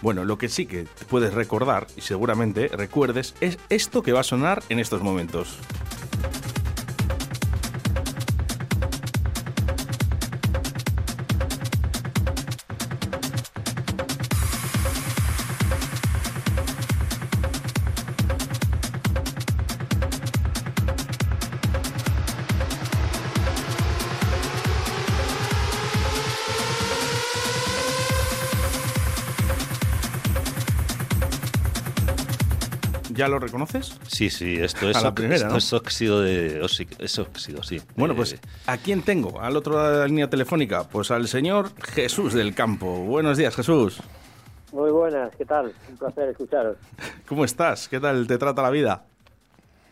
Bueno, lo que sí que puedes recordar, y seguramente recuerdes, es esto que va a sonar en estos momentos. ¿Ya lo reconoces? Sí, sí, esto es, A la primera, ¿no? esto es óxido de óxido, es óxido, sí. Bueno, Eh, pues ¿a quién tengo? Al otro lado de la línea telefónica, pues al señor Jesús del Campo. Buenos días, Jesús. Muy buenas, ¿qué tal? Un placer escucharos. ¿Cómo estás? ¿Qué tal te trata la vida?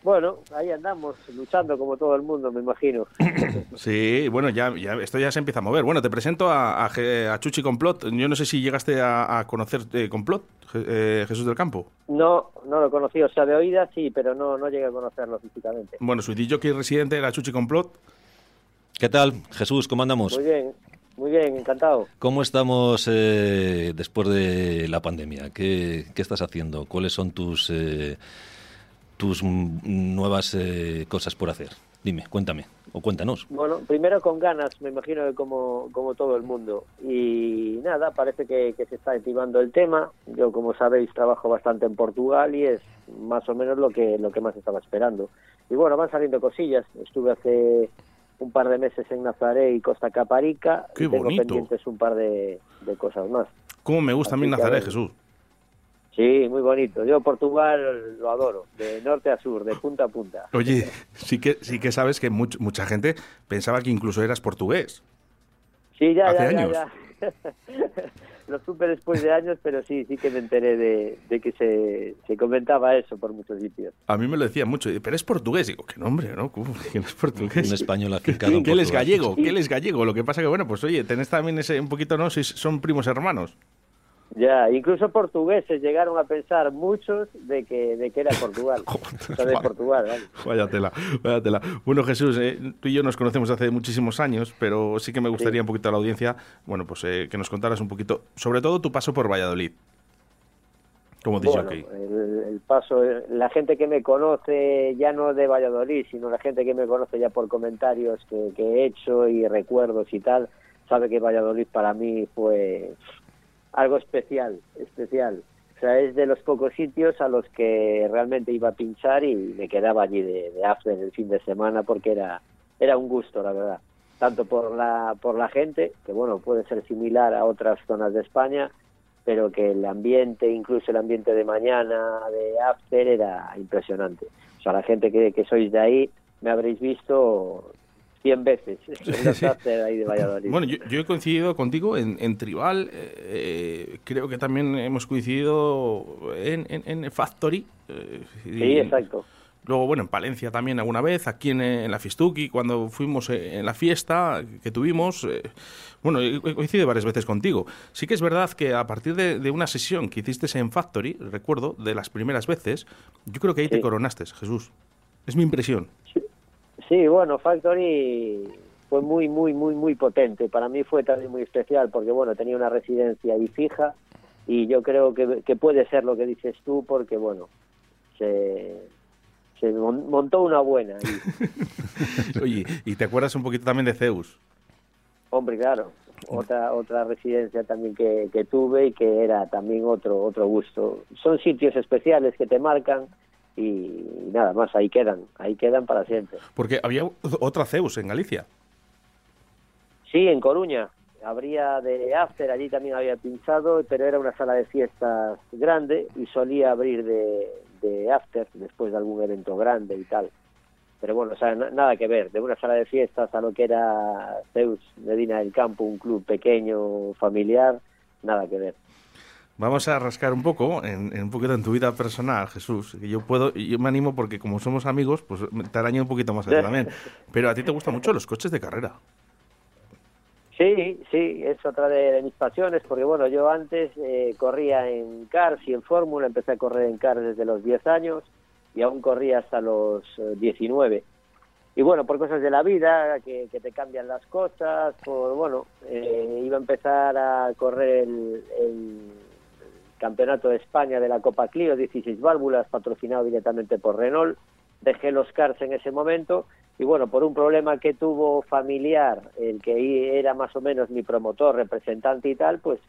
Bueno, ahí andamos, luchando como todo el mundo, me imagino. Sí, bueno, ya, ya esto ya se empieza a mover. Bueno, te presento a, a Je- a Chuchi Complot. Yo no sé si llegaste a, a conocer eh, Complot, Je- eh, Jesús del Campo. No, no lo conocí, o sea, de oídas sí, pero no, no llegué a conocerlo físicamente. Bueno, su DJ residente era Chuchi Complot. ¿Qué tal, Jesús? ¿Cómo andamos? Muy bien, muy bien, encantado. ¿Cómo estamos eh, después de la pandemia? ¿Qué, qué estás haciendo? ¿Cuáles son tus eh, tus nuevas eh, cosas por hacer? Dime, cuéntame o cuéntanos. Bueno, primero con ganas, me imagino que como, como todo el mundo. Y nada, parece que, que se está activando el tema. Yo, como sabéis, trabajo bastante en Portugal y es más o menos lo que, lo que más estaba esperando. Y bueno, van saliendo cosillas. Estuve hace un par de meses en Nazaré y Costa Caparica. ¡Qué y tengo bonito! pendientes un par de, de cosas más. ¿Cómo me gusta a mí Así a Nazaret, ver. Jesús? Sí, muy bonito. Yo Portugal lo adoro, de norte a sur, de punta a punta. Oye, sí que, sí que sabes que much- mucha gente pensaba que incluso eras portugués. Sí, ya, Hace ya, ya, años. ya. Lo supe después de años, pero sí, sí que me enteré de, de que se, se comentaba eso por muchos sitios. A mí me lo decían mucho, pero es portugués. Digo, qué nombre, ¿no? ¿Cómo que no es portugués? Un español afincado Que él es gallego, que él es gallego. Lo que pasa que, bueno, pues oye, tenés también ese un poquito, ¿no? Si son primos hermanos. Ya, incluso portugueses llegaron a pensar muchos de que, de que era Portugal. o sea, de Portugal, vale. Vaya tela, vaya tela. Bueno, Jesús, eh, tú y yo nos conocemos hace muchísimos años, pero sí que me gustaría Sí. un poquito a la audiencia, bueno, pues eh, que nos contaras un poquito, sobre todo tu paso por Valladolid. Como Bueno, el, el paso, la gente que me conoce ya no de Valladolid, sino la gente que me conoce ya por comentarios que, que he hecho y recuerdos y tal, sabe que Valladolid para mí fue algo especial, especial. O sea, es de los pocos sitios a los que realmente iba a pinchar y me quedaba allí de, de after el fin de semana porque era, era un gusto, la verdad. Tanto por la, por la gente, que bueno, puede ser similar a otras zonas de España, pero que el ambiente, incluso el ambiente de mañana, de after, era impresionante. O sea, la gente que, que sois de ahí, me habréis visto 100 veces en sí. after ahí de Valladolid. Bueno, yo, yo he coincidido contigo en, en Tribal, eh, eh, creo que también hemos coincidido en, en, en Factory. eh, sí, exacto. Luego, bueno, en Palencia también alguna vez, aquí en, en la Fistuki, cuando fuimos eh, en la fiesta que tuvimos. eh, bueno, coincidido varias veces contigo. Sí que es verdad que a partir de, de una sesión que hiciste en Factory, recuerdo, de las primeras veces, yo creo que ahí te Sí. coronaste, Jesús. Es mi impresión. Sí, bueno, Factory fue muy, muy, muy, muy potente. Para mí fue también muy especial porque, bueno, tenía una residencia ahí fija y yo creo que, que puede ser lo que dices tú porque, bueno, se, se mon- montó una buena. Oye, y te acuerdas un poquito también de Zeus. hombre, claro, otra otra residencia también que, que tuve y que era también otro otro gusto. Son sitios especiales que te marcan y nada más, ahí quedan, ahí quedan para siempre. Porque había otra Zeus en Galicia. Sí, en Coruña. Habría de after, allí también había pinchado, pero era una sala de fiestas grande y solía abrir de, de after después de algún evento grande y tal. Pero bueno, o sea, na- nada que ver, de una sala de fiestas a lo que era Zeus Medina del Campo, un club pequeño, familiar, nada que ver. Vamos a rascar un poco, en, en un poquito en tu vida personal, Jesús. Que yo puedo, y yo me animo porque como somos amigos, pues te araño un poquito más a ti también. Pero a ti te gustan mucho los coches de carrera. Sí, sí, es otra de, de mis pasiones, porque bueno, yo antes eh, corría en cars y en fórmula, empecé a correr en cars desde los 10 años y aún corría hasta los eh, 19. Y bueno, por cosas de la vida, que, que te cambian las cosas, por bueno, eh, iba a empezar a correr el, el Campeonato de España de la Copa Clio, 16 válvulas, patrocinado directamente por Renault. Dejé los cars en ese momento y bueno, por un problema que tuvo familiar, el que era más o menos mi promotor, representante y tal, pues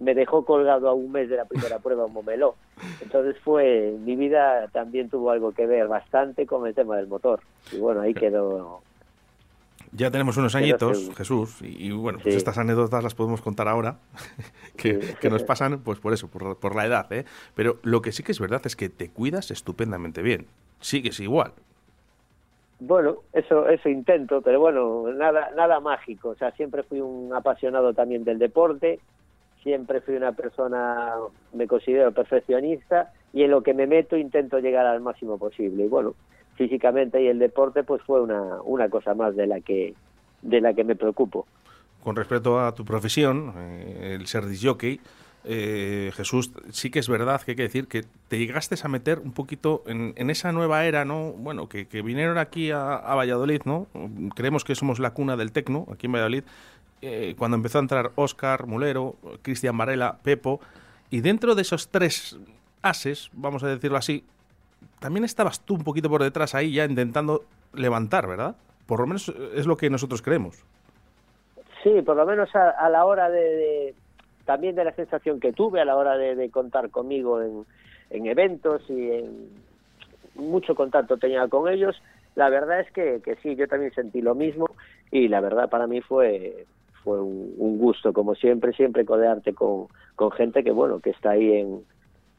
me dejó colgado a un mes de la primera prueba en Momeló. Entonces fue, mi vida también tuvo algo que ver bastante con el tema del motor. Y bueno, ahí quedó ya tenemos unos añitos, Jesús, y, bueno, pues estas anécdotas las podemos contar ahora, que, nos pasan pues por eso, por, por, la edad, ¿eh? Pero lo que sí que es verdad es que te cuidas estupendamente bien. Sigues igual. Bueno, eso, eso intento, pero bueno, nada, nada mágico. O sea, siempre fui un apasionado también del deporte, siempre fui una persona, me considero perfeccionista, y en lo que me meto intento llegar al máximo posible. Y bueno, físicamente y el deporte pues fue una, una cosa más de la que de la que me preocupo. Con respecto a tu profesión, eh, el ser disjockey, eh, Jesús, sí que es verdad que hay que decir que te llegaste a meter un poquito en, en esa nueva era, ¿no? Bueno, que, que vinieron aquí a, a, Valladolid, ¿no? Creemos que somos la cuna del tecno aquí en Valladolid. Eh, cuando empezó a entrar Oscar, Mulero, Cristian Varela, Pepo, y dentro de esos tres ases, vamos a decirlo así, también estabas tú un poquito por detrás ahí ya intentando levantar, ¿verdad? Por lo menos es lo que nosotros creemos. Sí, por lo menos a, la hora de, también de la sensación que tuve a la hora de, contar conmigo en, en, eventos y en mucho contacto tenía con ellos. La verdad es que, que, sí, yo también sentí lo mismo y la verdad para mí fue fue un, un gusto como siempre siempre codearte con, con gente que bueno que está ahí en,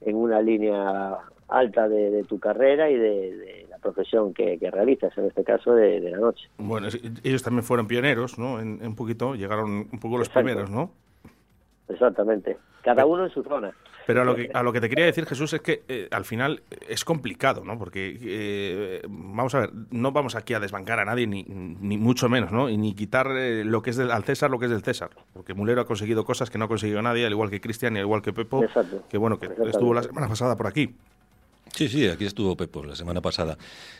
en una línea alta de, tu carrera y de, la profesión que, realizas, en este caso de, la noche. Bueno, ellos también fueron pioneros, ¿no? En, un poquito, llegaron un poco los primeros, ¿no? Exactamente, cada uno en su zona. Pero a lo que, a lo que te quería decir, Jesús, es que eh, al final es complicado, ¿no? Porque, eh, vamos a ver, no vamos aquí a desbancar a nadie, ni, ni mucho menos, ¿no? Y ni quitar eh, lo que es del, al César lo que es del César. Porque Mulero ha conseguido cosas que no ha conseguido nadie, al igual que Cristian y al igual que Pepo, que bueno, que estuvo la semana pasada por aquí. Sí, sí, aquí estuvo Pepo la semana pasada.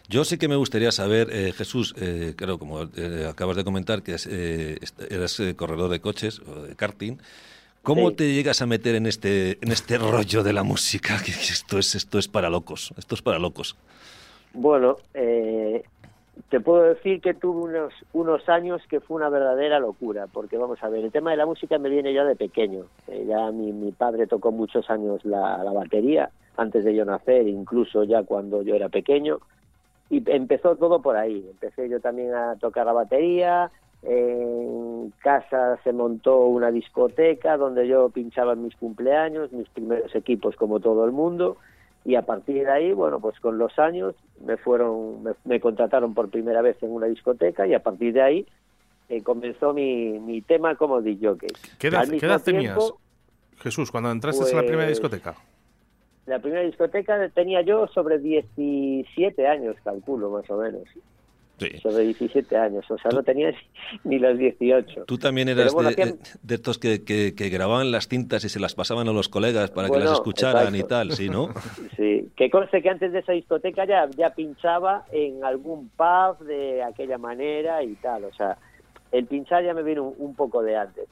Yo sí que me gustaría saber, eh, Jesús, eh, claro, como eh, acabas de comentar, que eh, eres corredor de coches o de karting, ¿cómo te llegas a meter en este, en este rollo de la música? Que esto es, esto es para locos, esto es para locos. Bueno, te puedo decir que tuve unos, unos años que fue una verdadera locura, porque vamos a ver, el tema de la música me viene ya de pequeño. ya mi, mi padre tocó muchos años la, la batería antes de yo nacer, incluso ya cuando yo era pequeño. Y empezó todo por ahí. Empecé yo también a tocar la batería. En casa se montó una discoteca donde yo pinchaba mis cumpleaños, mis primeros equipos como todo el mundo. Y a partir de ahí, bueno, pues con los años me fueron, me, contrataron por primera vez en una discoteca y a partir de ahí eh, comenzó mi, mi tema como DJ. ¿Qué edad, ¿qué edad tenías, Jesús, cuando entraste en la primera pues, discoteca? La primera discoteca tenía yo sobre 17 años, calculo más o menos. Sí. Sobre 17 años, o sea, no tenía ni los 18. Tú también eras de, estos que, que, grababan las cintas y se las pasaban a los colegas para que las escucharan y tal, ¿sí, no? Sí, que conste que antes de esa discoteca ya, ya pinchaba en algún pub de aquella manera y tal, o sea, el pinchar ya me vino un poco de antes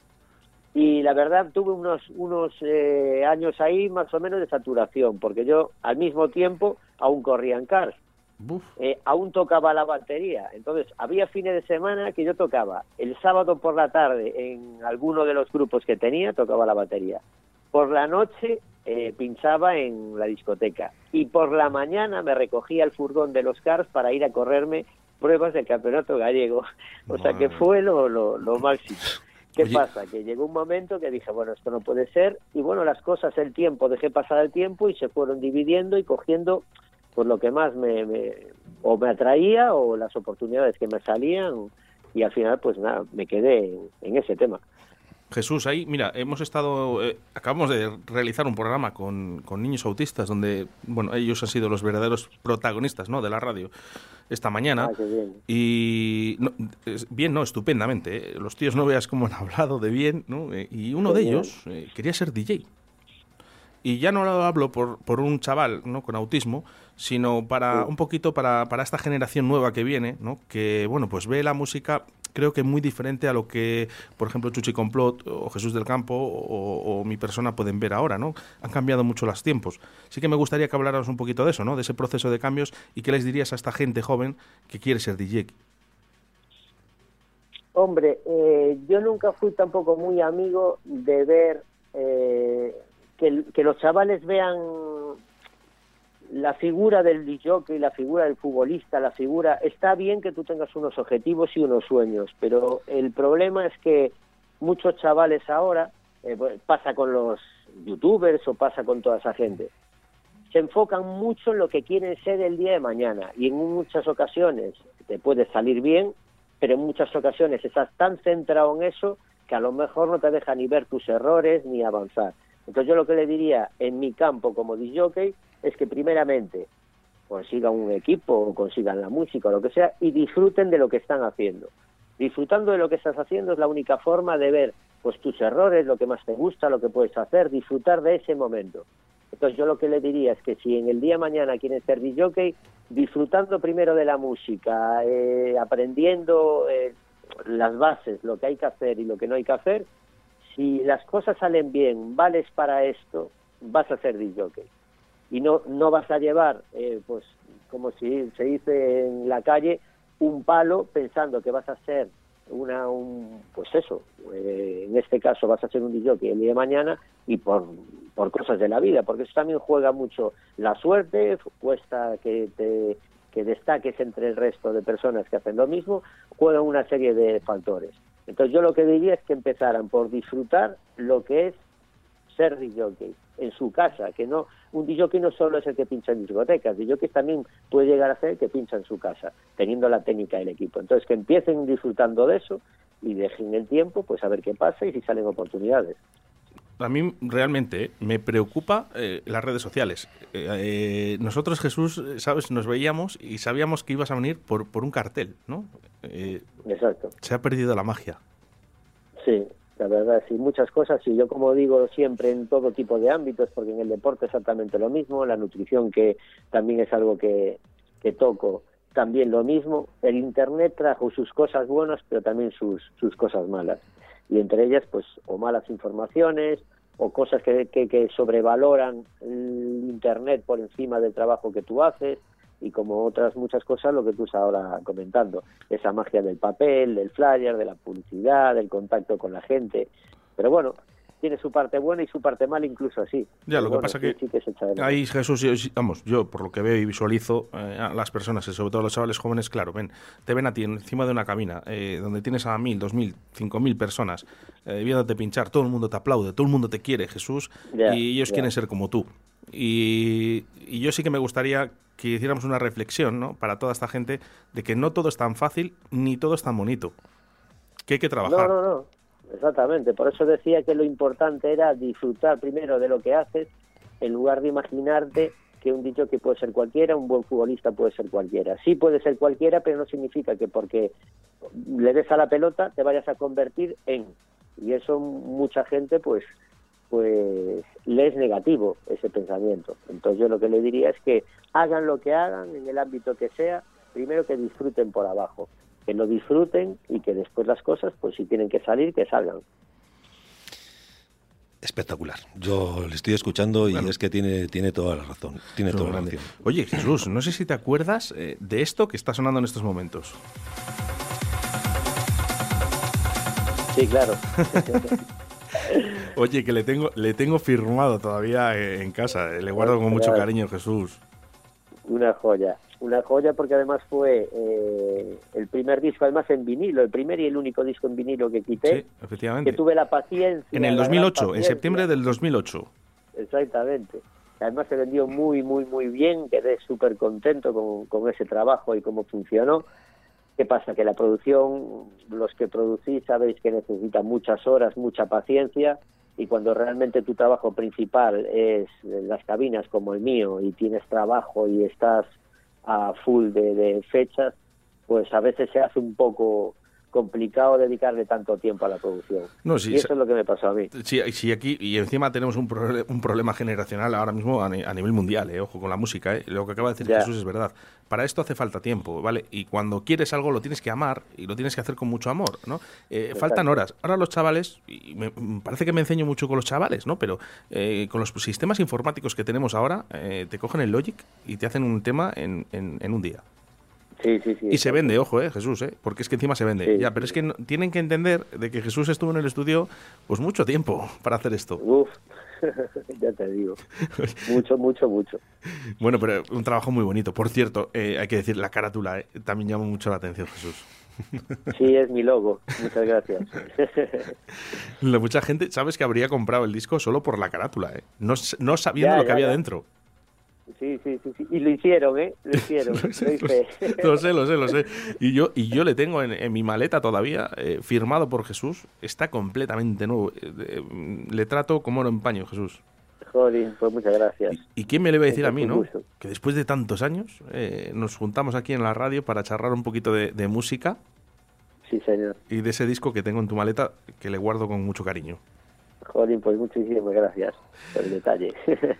y la verdad tuve unos, unos eh, años ahí más o menos de saturación, porque yo al mismo tiempo aún corría en cars, eh, aún tocaba la batería, entonces había fines de semana que yo tocaba. El sábado por la tarde en alguno de los grupos que tenía, tocaba la batería, por la noche eh, pinchaba en la discoteca. Y por la mañana me recogía el furgón de los cars para ir a correrme pruebas del campeonato gallego, o sea que fue lo, lo, lo máximo. ¿Qué pasa? Que llegó un momento que dije, bueno, esto no puede ser, y bueno, las cosas, el tiempo, dejé pasar el tiempo y se fueron dividiendo y cogiendo por lo que más me, o me atraía o las oportunidades que me salían y al final pues nada, me quedé en ese tema. Jesús, ahí, mira, hemos estado, eh, acabamos de realizar un programa con, con, niños autistas donde, bueno, ellos han sido los verdaderos protagonistas, ¿no?, de la radio esta mañana. Ah, bien. Y bien, no, estupendamente. ¿eh? Los tíos no veas cómo han hablado de bien, ¿no? Eh, y uno de ellos quería ser DJ. Y ya no lo hablo por, por un chaval, ¿no?, con autismo, sino para un poquito para, para esta generación nueva que viene, ¿no?, que, bueno, pues ve la música creo que muy diferente a lo que, por ejemplo, Chuchi Complot o Jesús del Campo o, mi persona pueden ver ahora, ¿no? Han cambiado mucho los tiempos. Sí que me gustaría que hablaras un poquito de eso, ¿no? De ese proceso de cambios y qué les dirías a esta gente joven que quiere ser DJ. Hombre, eh, yo nunca fui tampoco muy amigo de ver eh, que, que los chavales vean la figura del y la figura del futbolista, la figura... Está bien que tú tengas unos objetivos y unos sueños, pero el problema es que muchos chavales ahora, eh, pasa con los youtubers o pasa con toda esa gente, se enfocan mucho en lo que quieren ser el día de mañana y en muchas ocasiones te puede salir bien, pero en muchas ocasiones estás tan centrado en eso que a lo mejor no te deja ni ver tus errores ni avanzar. Entonces yo lo que le diría en mi campo como DJ es que primeramente consigan un equipo o consigan la música o lo que sea y disfruten de lo que están haciendo. Disfrutando de lo que estás haciendo es la única forma de ver pues tus errores, lo que más te gusta, lo que puedes hacer, disfrutar de ese momento. Entonces yo lo que le diría es que si en el día de mañana quieren ser DJ, disfrutando primero de la música, eh, aprendiendo eh, las bases, lo que hay que hacer y lo que no hay que hacer, si las cosas salen bien, vales para esto, vas a ser DJ y no, no vas a llevar, eh, pues como si se dice en la calle, un palo pensando que vas a ser una, un, pues eso, eh, en este caso vas a ser un DJ el día de mañana y por, por cosas de la vida, porque eso también juega mucho la suerte, cuesta que te que destaques entre el resto de personas que hacen lo mismo, juega una serie de factores. Entonces yo lo que diría es que empezaran por disfrutar lo que es ser DJ en su casa, que no un DJ no solo es el que pincha en discotecas, DJ también puede llegar a ser el que pincha en su casa, teniendo la técnica del equipo. Entonces que empiecen disfrutando de eso y dejen el tiempo, pues a ver qué pasa y si salen oportunidades. A mí realmente me preocupa eh, las redes sociales. Eh, eh, nosotros, Jesús, sabes, nos veíamos y sabíamos que ibas a venir por, por un cartel, ¿no? Exacto. Se ha perdido la magia. Sí, la verdad, sí, muchas cosas, y yo como digo siempre en todo tipo de ámbitos, porque en el deporte exactamente lo mismo, la nutrición que también es algo que, que toco, también lo mismo, el Internet trajo sus cosas buenas, pero también sus, sus cosas malas, y entre ellas, pues, o malas informaciones, o cosas que, que, que sobrevaloran el Internet por encima del trabajo que tú haces, y como otras muchas cosas lo que tú estás ahora comentando, esa magia del papel, del flyer, de la publicidad, del contacto con la gente. Pero bueno, tiene su parte buena y su parte mala incluso así. Ya, lo que pasa que, que ahí Jesús, vamos, yo por lo que veo y visualizo eh, a las personas, y sobre todo los chavales jóvenes, claro, ven, te ven a ti encima de una cabina eh, donde tienes a mil, dos mil, cinco mil personas eh, viéndote pinchar, todo el mundo te aplaude, todo el mundo te quiere, Jesús, y ellos quieren ser como tú. Y, y, yo sí que me gustaría que hiciéramos una reflexión, ¿no? Para toda esta gente de que no todo es tan fácil ni todo es tan bonito. Que hay que trabajar. No, no, no. Exactamente. Por eso decía que lo importante era disfrutar primero de lo que haces en lugar de imaginarte que un dicho que puede ser cualquiera, un buen futbolista puede ser cualquiera. Sí puede ser cualquiera, pero no significa que porque le des a la pelota te vayas a convertir en. Y eso mucha gente pues pues le es negativo ese pensamiento. Entonces yo lo que le diría es que hagan lo que hagan en el ámbito que sea, primero que disfruten por abajo, que lo disfruten y que después las cosas, pues si tienen que salir, que salgan. Espectacular. Yo le estoy escuchando y es que tiene, tiene toda la razón. Tiene toda la razón. Oye, Jesús, no sé si te acuerdas eh, de esto que está sonando en estos momentos. Sí, claro. Oye, que le tengo, le tengo firmado todavía eh, en casa. Le guardo con mucho cariño, Jesús. Una joya. Una joya porque además fue eh, el primer disco, además en vinilo, el primer y el único disco en vinilo que quité. Sí, efectivamente. Que tuve la paciencia. En el 2008, en septiembre del 2008. Exactamente. Además se vendió muy, muy, muy bien. Quedé súper contento con, con ese trabajo y cómo funcionó. ¿Qué pasa? Que la producción, los que producís sabéis que necesita muchas horas, mucha paciencia y cuando realmente tu trabajo principal es las cabinas como el mío y tienes trabajo y estás a full de, fechas, pues a veces se hace un poco complicado dedicarle tanto tiempo a la producción. y eso es lo que me pasó a mí. Sí, sí aquí, y encima tenemos un, un problema generacional ahora mismo a, nivel mundial, eh, ojo con la música, eh. lo que acaba de decir Jesús es verdad. Para esto hace falta tiempo, ¿vale? Y cuando quieres algo lo tienes que amar y lo tienes que hacer con mucho amor, ¿no? Eh, faltan horas. Ahora los chavales, y me, parece que me enseño mucho con los chavales, ¿no? Pero con los sistemas informáticos que tenemos ahora, te cogen el Logic y te hacen un tema en, en un día. Sí, sí, sí. Y se vende, ojo, eh, Jesús, eh, porque es que encima se vende. ya, pero es que tienen que entender de que Jesús estuvo en el estudio pues mucho tiempo para hacer esto. Uf, ya te digo. mucho, mucho, mucho. Bueno, pero un trabajo muy bonito. Por cierto, eh, hay que decir, la carátula eh, también llama mucho la atención, Jesús. Sí, es mi logo. Muchas gracias. La mucha gente, sabes que habría comprado el disco solo por la carátula, ¿eh? no, no sabiendo lo que había dentro. Sí, sí, sí, Y lo hicieron, ¿eh? Lo hicieron. lo, sé, lo sé, lo sé. Y yo, y yo le tengo en, mi maleta todavía, eh, firmado por Jesús. Está completamente nuevo. Eh, le trato como lo empaño, Jesús. Joder, pues muchas gracias. ¿Y, quién me le va a decir a mí, no? Que después de tantos años eh, nos juntamos aquí en la radio para charlar un poquito de, de música. Sí, señor. Y de ese disco que tengo en tu maleta que le guardo con mucho cariño. Joder, pues muchísimas gracias por el detalle.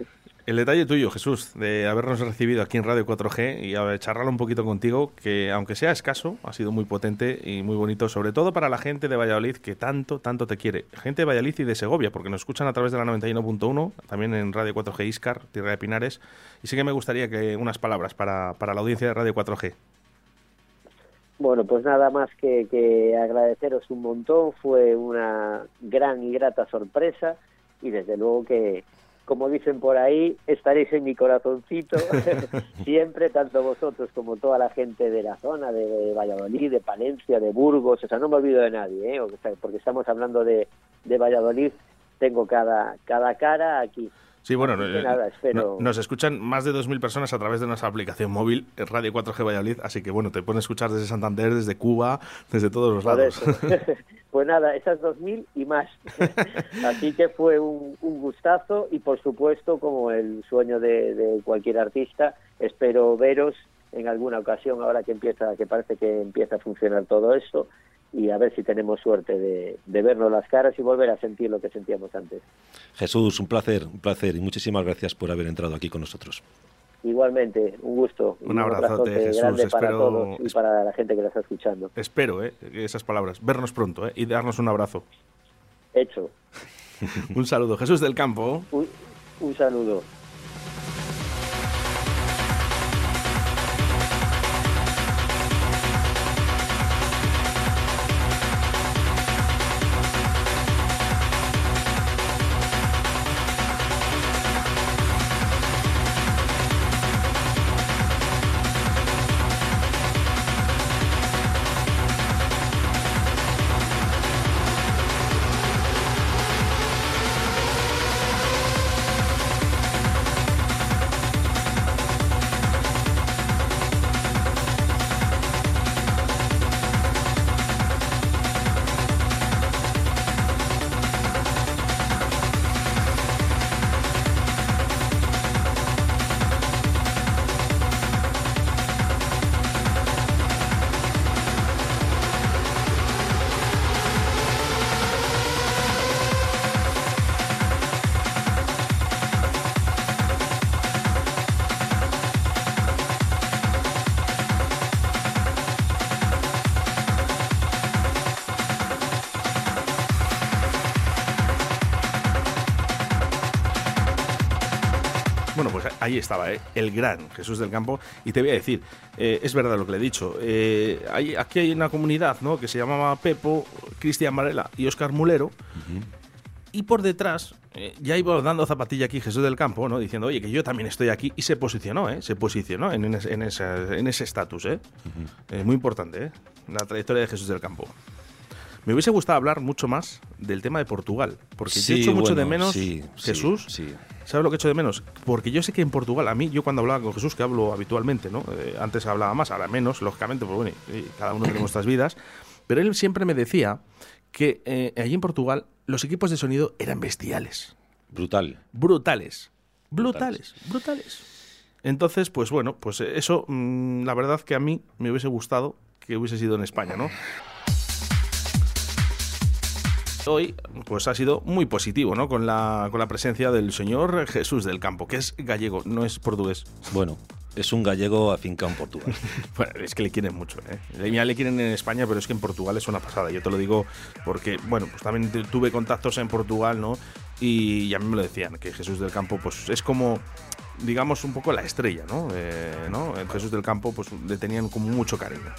El detalle tuyo, Jesús, de habernos recibido aquí en Radio 4G y a charlar un poquito contigo, que aunque sea escaso, ha sido muy potente y muy bonito, sobre todo para la gente de Valladolid que tanto, tanto te quiere. Gente de Valladolid y de Segovia, porque nos escuchan a través de la 91.1, también en Radio 4G Iscar, Tierra de Pinares. Y sí que me gustaría que unas palabras para, para la audiencia de Radio 4G. Bueno, pues nada más que, que agradeceros un montón, fue una gran y grata sorpresa y desde luego que como dicen por ahí, estaréis en mi corazoncito siempre, tanto vosotros como toda la gente de la zona, de, Valladolid, de Palencia, de Burgos, o sea, no me olvido de nadie, ¿eh? porque estamos hablando de, de Valladolid, tengo cada, cada cara aquí. Sí, bueno, eh, nos escuchan más de 2.000 personas a través de nuestra aplicación móvil Radio 4G Valladolid, así que bueno, te pueden escuchar desde Santander, desde Cuba, desde todos los lados. pues nada, esas 2.000 y más. así que fue un, gustazo y por supuesto, como el sueño de, cualquier artista, espero veros en alguna ocasión ahora que empieza, que parece que empieza a funcionar todo esto y a ver si tenemos suerte de, vernos las caras y volver a sentir lo que sentíamos antes. Jesús, un placer, un placer y muchísimas gracias por haber entrado aquí con nosotros. Igualmente, un gusto. Un, abrazote, Jesús. Grande para todos y para la gente que la está escuchando. Espero eh, esas palabras, vernos pronto eh, y darnos un abrazo. Hecho. un saludo, Jesús del Campo. un saludo. Ahí estaba, ¿eh? el gran Jesús del Campo. Y te voy a decir, eh, es verdad lo que le he dicho. Eh, hay, aquí hay una comunidad ¿no? que se llamaba Pepo, Cristian Varela y Oscar Mulero. Y por detrás ya iba dando zapatilla aquí Jesús del Campo, ¿no? diciendo, oye, que yo también estoy aquí. Y se posicionó, ¿eh? se posicionó en, en, ese estatus. ¿eh? muy importante, ¿eh? la trayectoria de Jesús del Campo. Me hubiese gustado hablar mucho más del tema de Portugal, porque yo he hecho mucho de menos Jesús. Sí, ¿Sabes lo que he hecho de menos? Porque yo sé que en Portugal, a mí, yo cuando hablaba con Jesús, que hablo habitualmente, ¿no? Eh, antes hablaba más, ahora menos, lógicamente, pues bueno, cada uno tiene nuestras vidas, pero él siempre me decía que eh, allí en Portugal los equipos de sonido eran bestiales. Brutal. Brutales. Brutales. Brutales. Entonces, pues bueno, pues eso, mm, la verdad que a mí me hubiese gustado que hubiese sido en España, ¿no? Hoy pues ha sido muy positivo, ¿no? Con la, con la presencia del señor Jesús del Campo, que es gallego, no es portugués. Bueno, es un gallego afincado en Portugal. bueno, es que le quieren mucho, ¿eh? Ya le quieren en España, pero es que en Portugal es una pasada. Yo te lo digo porque, bueno, pues también tuve contactos en Portugal, ¿no? Y, a mí me lo decían, que Jesús del Campo, pues es como digamos, un poco la estrella, ¿no? Eh, ¿no? Jesús del Campo, pues le tenían como mucho cariño.